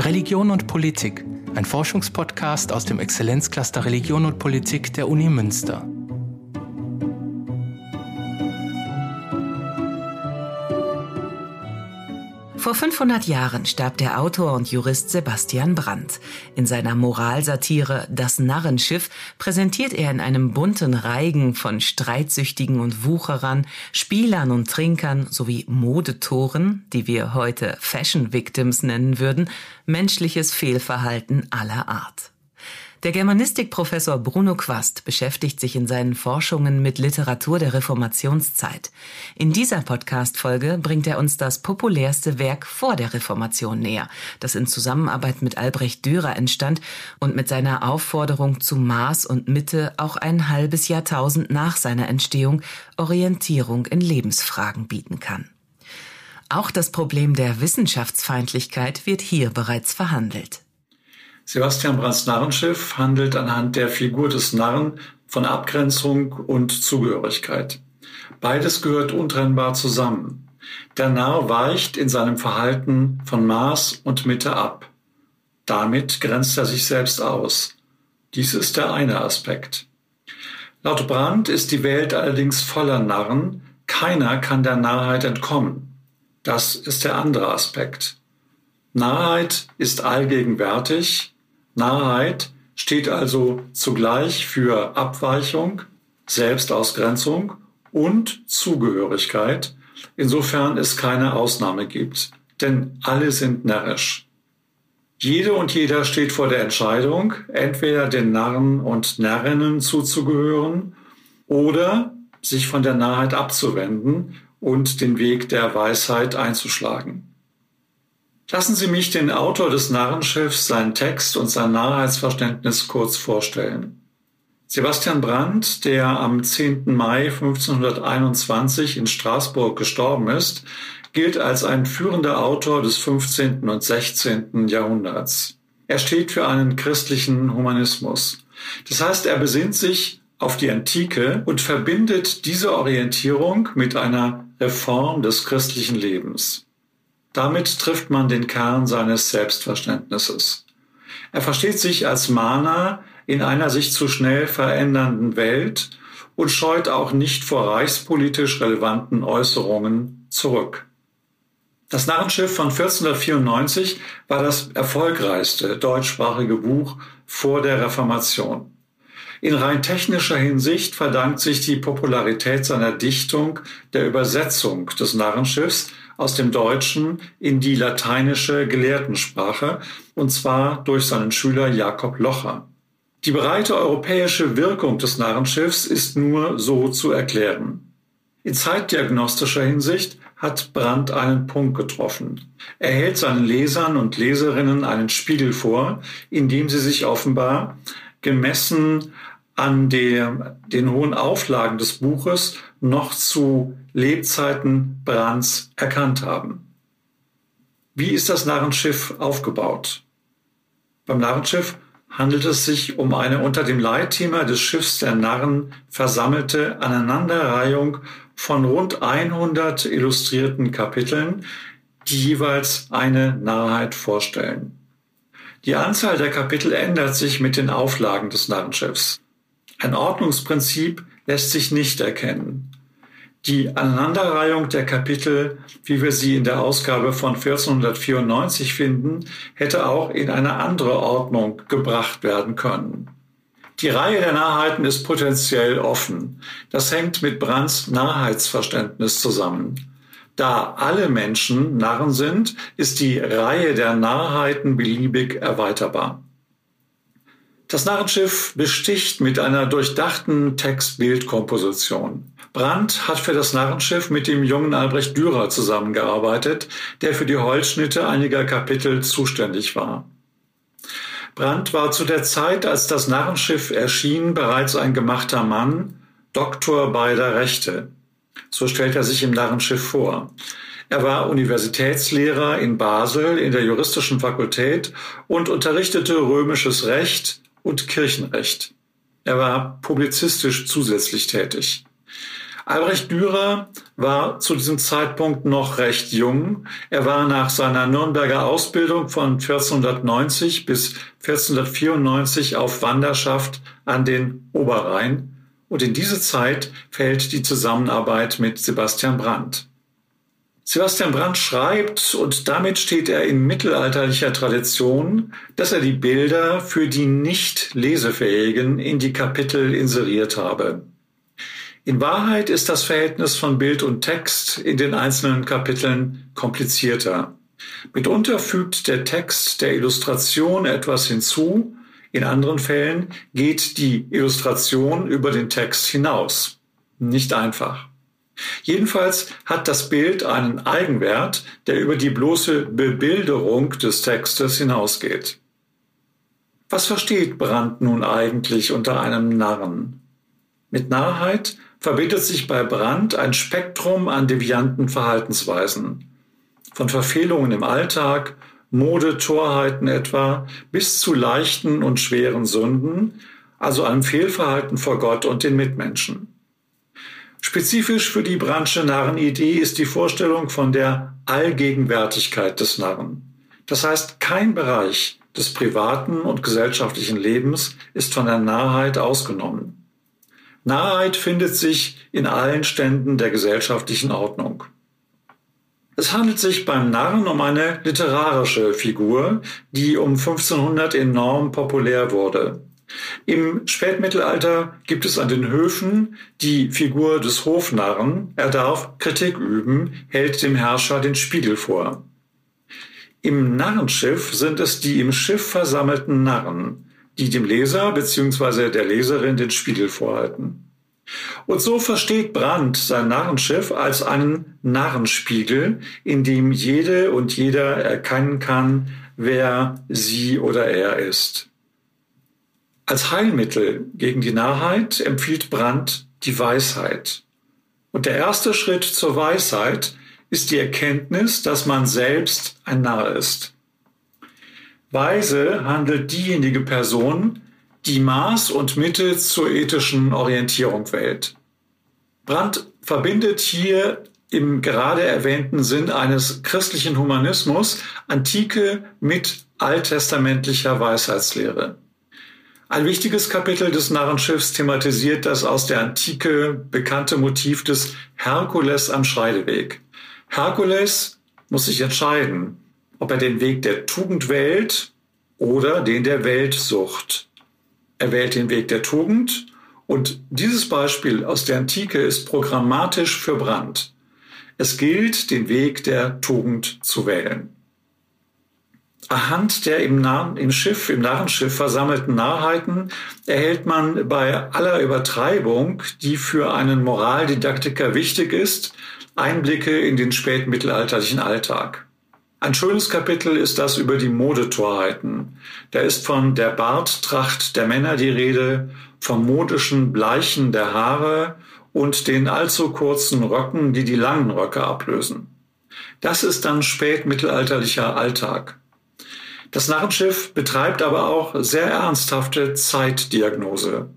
Religion und Politik, ein Forschungspodcast aus dem Exzellenzcluster Religion und Politik der Uni Münster. Vor 500 Jahren starb der Autor und Jurist Sebastian Brandt. In seiner Moralsatire Das Narrenschiff präsentiert er in einem bunten Reigen von Streitsüchtigen und Wucherern, Spielern und Trinkern sowie Modetoren, die wir heute Fashion Victims nennen würden, menschliches Fehlverhalten aller Art. Der Germanistikprofessor Bruno Quast beschäftigt sich in seinen Forschungen mit Literatur der Reformationszeit. In dieser Podcast-Folge bringt er uns das populärste Werk vor der Reformation näher, das in Zusammenarbeit mit Albrecht Dürer entstand und mit seiner Aufforderung zu Maß und Mitte auch ein halbes Jahrtausend nach seiner Entstehung Orientierung in Lebensfragen bieten kann. Auch das Problem der Wissenschaftsfeindlichkeit wird hier bereits verhandelt. Sebastian Brands Narrenschiff handelt anhand der Figur des Narren von Abgrenzung und Zugehörigkeit. Beides gehört untrennbar zusammen. Der Narr weicht in seinem Verhalten von Maß und Mitte ab. Damit grenzt er sich selbst aus. Dies ist der eine Aspekt. Laut Brandt ist die Welt allerdings voller Narren. Keiner kann der Narrheit entkommen. Das ist der andere Aspekt. Narrheit ist allgegenwärtig, Narrheit steht also zugleich für Abweichung, Selbstausgrenzung und Zugehörigkeit, insofern es keine Ausnahme gibt, denn alle sind närrisch. Jede und jeder steht vor der Entscheidung, entweder den Narren und Närrinnen zuzugehören oder sich von der Narrheit abzuwenden und den Weg der Weisheit einzuschlagen. Lassen Sie mich den Autor des Narrenschiffs, seinen Text und sein Narrheitsverständnis kurz vorstellen. Sebastian Brandt, der am 10. Mai 1521 in Straßburg gestorben ist, gilt als ein führender Autor des 15. und 16. Jahrhunderts. Er steht für einen christlichen Humanismus. Das heißt, er besinnt sich auf die Antike und verbindet diese Orientierung mit einer Reform des christlichen Lebens. Damit trifft man den Kern seines Selbstverständnisses. Er versteht sich als Mahner in einer sich zu schnell verändernden Welt und scheut auch nicht vor reichspolitisch relevanten Äußerungen zurück. Das Narrenschiff von 1494 war das erfolgreichste deutschsprachige Buch vor der Reformation. In rein technischer Hinsicht verdankt sich die Popularität seiner Dichtung der Übersetzung des Narrenschiffs aus dem Deutschen in die lateinische Gelehrtensprache, und zwar durch seinen Schüler Jakob Locher. Die breite europäische Wirkung des Narrenschiffs ist nur so zu erklären. In zeitdiagnostischer Hinsicht hat Brandt einen Punkt getroffen. Er hält seinen Lesern und Leserinnen einen Spiegel vor, in dem sie sich offenbar gemessen an der, den hohen Auflagen des Buches noch zu Lebzeiten Brands erkannt haben. Wie ist das Narrenschiff aufgebaut? Beim Narrenschiff handelt es sich um eine unter dem Leitthema des Schiffs der Narren versammelte Aneinanderreihung von rund 100 illustrierten Kapiteln, die jeweils eine Narrheit vorstellen. Die Anzahl der Kapitel ändert sich mit den Auflagen des Narrenschiffs. Ein Ordnungsprinzip lässt sich nicht erkennen. Die Aneinanderreihung der Kapitel, wie wir sie in der Ausgabe von 1494 finden, hätte auch in eine andere Ordnung gebracht werden können. Die Reihe der Narrheiten ist potenziell offen. Das hängt mit Brands Narrheitsverständnis zusammen. Da alle Menschen Narren sind, ist die Reihe der Narrheiten beliebig erweiterbar. Das Narrenschiff besticht mit einer durchdachten Text-Bild-Komposition. Brandt hat für das Narrenschiff mit dem jungen Albrecht Dürer zusammengearbeitet, der für die Holzschnitte einiger Kapitel zuständig war. Brandt war zu der Zeit, als das Narrenschiff erschien, bereits ein gemachter Mann, Doktor beider Rechte. So stellt er sich im Narrenschiff vor. Er war Universitätslehrer in Basel in der juristischen Fakultät und unterrichtete römisches Recht, und Kirchenrecht. Er war publizistisch zusätzlich tätig. Albrecht Dürer war zu diesem Zeitpunkt noch recht jung. Er war nach seiner Nürnberger Ausbildung von 1490 bis 1494 auf Wanderschaft an den Oberrhein und in diese Zeit fällt die Zusammenarbeit mit Sebastian Brandt. Sebastian Brandt schreibt, und damit steht er in mittelalterlicher Tradition, dass er die Bilder für die nicht lesefähigen in die Kapitel inseriert habe. In Wahrheit ist das Verhältnis von Bild und Text in den einzelnen Kapiteln komplizierter. Mitunter fügt der Text der Illustration etwas hinzu, in anderen Fällen geht die Illustration über den Text hinaus. Nicht einfach. Jedenfalls hat das Bild einen Eigenwert, der über die bloße Bebilderung des Textes hinausgeht. Was versteht Brandt nun eigentlich unter einem Narren? Mit Narrheit verbindet sich bei Brandt ein Spektrum an devianten Verhaltensweisen. Von Verfehlungen im Alltag, Mode, Torheiten etwa, bis zu leichten und schweren Sünden, also einem Fehlverhalten vor Gott und den Mitmenschen. Spezifisch für die Branche Narrenidee ist die Vorstellung von der Allgegenwärtigkeit des Narren. Das heißt, kein Bereich des privaten und gesellschaftlichen Lebens ist von der Narrheit ausgenommen. Narrheit findet sich in allen Ständen der gesellschaftlichen Ordnung. Es handelt sich beim Narren um eine literarische Figur, die um 1500 enorm populär wurde. Im Spätmittelalter gibt es an den Höfen die Figur des Hofnarren. Er darf Kritik üben, hält dem Herrscher den Spiegel vor. Im Narrenschiff sind es die im Schiff versammelten Narren, die dem Leser bzw. der Leserin den Spiegel vorhalten. Und so versteht Brandt sein Narrenschiff als einen Narrenspiegel, in dem jede und jeder erkennen kann, wer sie oder er ist. Als Heilmittel gegen die Narrheit empfiehlt Brandt die Weisheit. Und der erste Schritt zur Weisheit ist die Erkenntnis, dass man selbst ein Narr ist. Weise handelt diejenige Person, die Maß und Mitte zur ethischen Orientierung wählt. Brandt verbindet hier im gerade erwähnten Sinn eines christlichen Humanismus Antike mit alttestamentlicher Weisheitslehre. Ein wichtiges Kapitel des Narrenschiffs thematisiert das aus der Antike bekannte Motiv des Herkules am Scheideweg. Herkules muss sich entscheiden, ob er den Weg der Tugend wählt oder den der Weltsucht. Er wählt den Weg der Tugend und dieses Beispiel aus der Antike ist programmatisch für Brand. Es gilt, den Weg der Tugend zu wählen. Anhand der im, Narren, im Schiff, im Narrenschiff versammelten Narrheiten erhält man bei aller Übertreibung, die für einen Moraldidaktiker wichtig ist, Einblicke in den spätmittelalterlichen Alltag. Ein schönes Kapitel ist das über die Modetorheiten. Da ist von der Barttracht der Männer die Rede, vom modischen Bleichen der Haare und den allzu kurzen Röcken, die die langen Röcke ablösen. Das ist dann spätmittelalterlicher Alltag. Das Narrenschiff betreibt aber auch sehr ernsthafte Zeitdiagnose.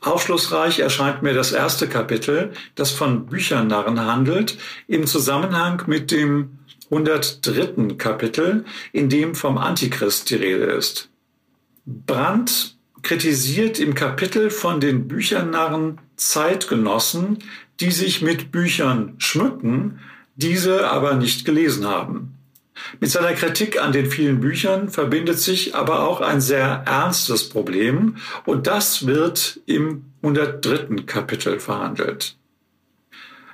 Aufschlussreich erscheint mir das erste Kapitel, das von Büchernarren handelt, im Zusammenhang mit dem 103. Kapitel, in dem vom Antichrist die Rede ist. Brandt kritisiert im Kapitel von den Büchernarren Zeitgenossen, die sich mit Büchern schmücken, diese aber nicht gelesen haben. Mit seiner Kritik an den vielen Büchern verbindet sich aber auch ein sehr ernstes Problem und das wird im 103. Kapitel verhandelt.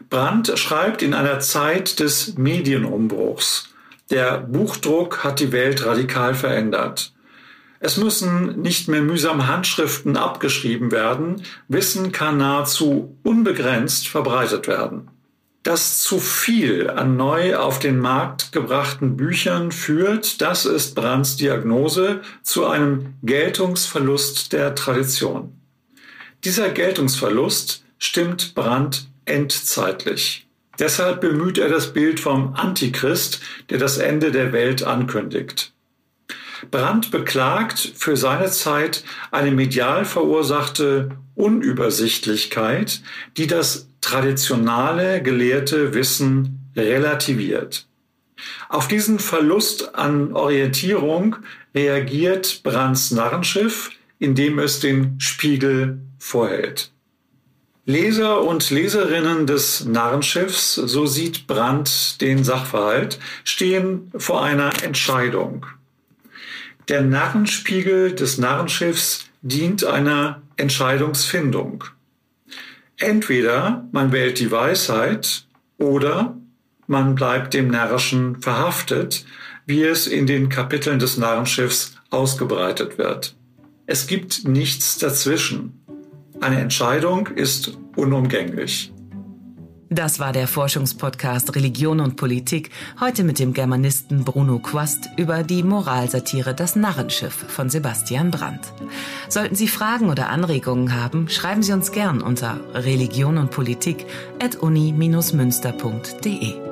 Brandt schreibt in einer Zeit des Medienumbruchs. Der Buchdruck hat die Welt radikal verändert. Es müssen nicht mehr mühsam Handschriften abgeschrieben werden, Wissen kann nahezu unbegrenzt verbreitet werden. Das zu viel an neu auf den Markt gebrachten Büchern führt, das ist Brands Diagnose, zu einem Geltungsverlust der Tradition. Dieser Geltungsverlust stimmt Brand endzeitlich. Deshalb bemüht er das Bild vom Antichrist, der das Ende der Welt ankündigt. Brandt beklagt für seine Zeit eine medial verursachte Unübersichtlichkeit, die das traditionale gelehrte Wissen relativiert. Auf diesen Verlust an Orientierung reagiert Brandts Narrenschiff, indem es den Spiegel vorhält. Leser und Leserinnen des Narrenschiffs, so sieht Brandt den Sachverhalt, stehen vor einer Entscheidung. Der Narrenspiegel des Narrenschiffs dient einer Entscheidungsfindung. Entweder man wählt die Weisheit oder man bleibt dem Närrischen verhaftet, wie es in den Kapiteln des Narrenschiffs ausgebreitet wird. Es gibt nichts dazwischen. Eine Entscheidung ist unumgänglich. Das war der Forschungspodcast Religion und Politik, heute mit dem Germanisten Bruno Quast über die Moralsatire Das Narrenschiff von Sebastian Brandt. Sollten Sie Fragen oder Anregungen haben, schreiben Sie uns gern unter Religion und Politik at uni-münster.de.